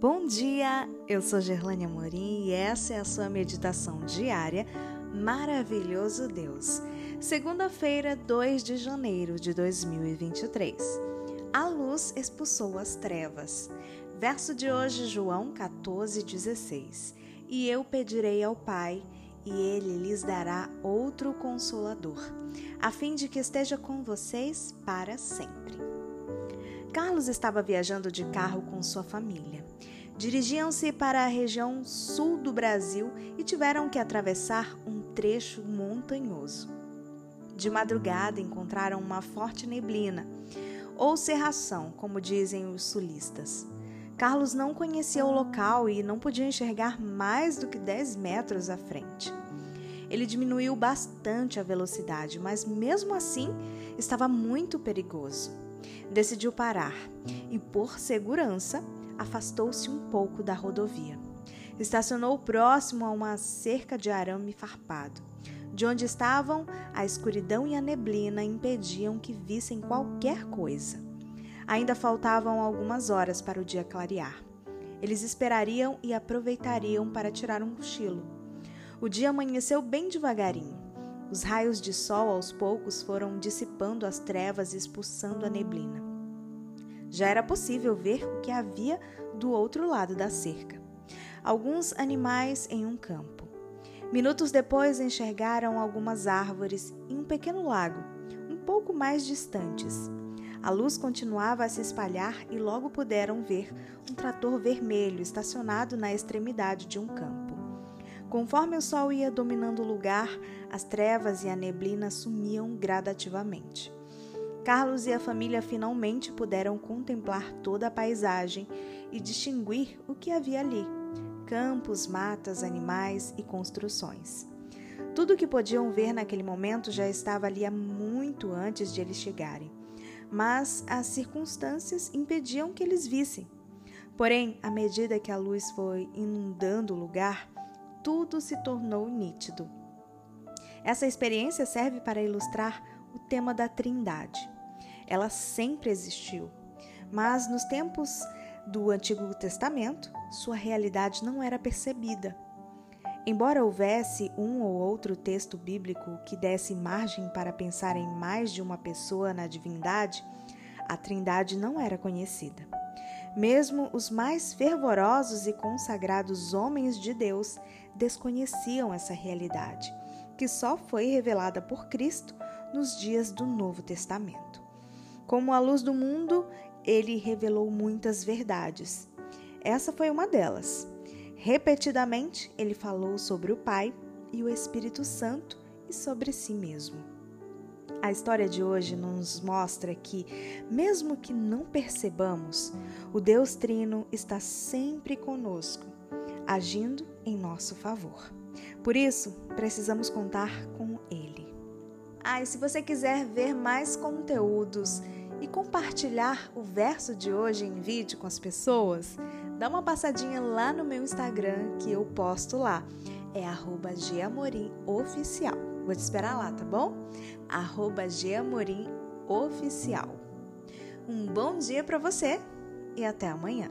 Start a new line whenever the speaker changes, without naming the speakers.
Bom dia, eu sou Gerlane Amorim e essa é a sua meditação diária Maravilhoso Deus. Segunda-feira, 2 de janeiro de 2023. A luz expulsou as trevas. Verso de hoje, João 14, 16. E eu pedirei ao Pai, e ele lhes dará outro consolador, a fim de que esteja com vocês para sempre. Carlos estava viajando de carro com sua família. Dirigiam-se para a região sul do Brasil e tiveram que atravessar um trecho montanhoso. De madrugada encontraram uma forte neblina, ou cerração, como dizem os sulistas. Carlos não conhecia o local e não podia enxergar mais do que 10 metros à frente. Ele diminuiu bastante a velocidade, mas mesmo assim estava muito perigoso. Decidiu parar e, por segurança, afastou-se um pouco da rodovia. Estacionou próximo a uma cerca de arame farpado. De onde estavam, a escuridão e a neblina impediam que vissem qualquer coisa. Ainda faltavam algumas horas para o dia clarear. Eles esperariam e aproveitariam para tirar um cochilo. O dia amanheceu bem devagarinho. Os raios de sol aos poucos foram dissipando as trevas e expulsando a neblina. Já era possível ver o que havia do outro lado da cerca. Alguns animais em um campo. Minutos depois enxergaram algumas árvores e um pequeno lago, um pouco mais distantes. A luz continuava a se espalhar e logo puderam ver um trator vermelho estacionado na extremidade de um campo. Conforme o sol ia dominando o lugar, as trevas e a neblina sumiam gradativamente. Carlos e a família finalmente puderam contemplar toda a paisagem e distinguir o que havia ali: campos, matas, animais e construções. Tudo o que podiam ver naquele momento já estava ali há muito antes de eles chegarem, mas as circunstâncias impediam que eles vissem. Porém, à medida que a luz foi inundando o lugar, tudo se tornou nítido. Essa experiência serve para ilustrar o tema da Trindade. Ela sempre existiu, mas nos tempos do Antigo Testamento, sua realidade não era percebida. Embora houvesse um ou outro texto bíblico que desse margem para pensar em mais de uma pessoa na divindade, a Trindade não era conhecida. Mesmo os mais fervorosos e consagrados homens de Deus desconheciam essa realidade, que só foi revelada por Cristo nos dias do Novo Testamento. Como a luz do mundo, ele revelou muitas verdades. Essa foi uma delas. Repetidamente, ele falou sobre o Pai e o Espírito Santo e sobre si mesmo. A história de hoje nos mostra que, mesmo que não percebamos, o Deus Trino está sempre conosco, agindo em nosso favor. Por isso, precisamos contar com Ele. Ah, e se você quiser ver mais conteúdos e compartilhar o verso de hoje em vídeo com as pessoas, dá uma passadinha lá no meu Instagram que eu posto lá. É arroba Oficial. Vou te esperar lá, tá bom? Arroba Oficial. Um bom dia para você e até amanhã.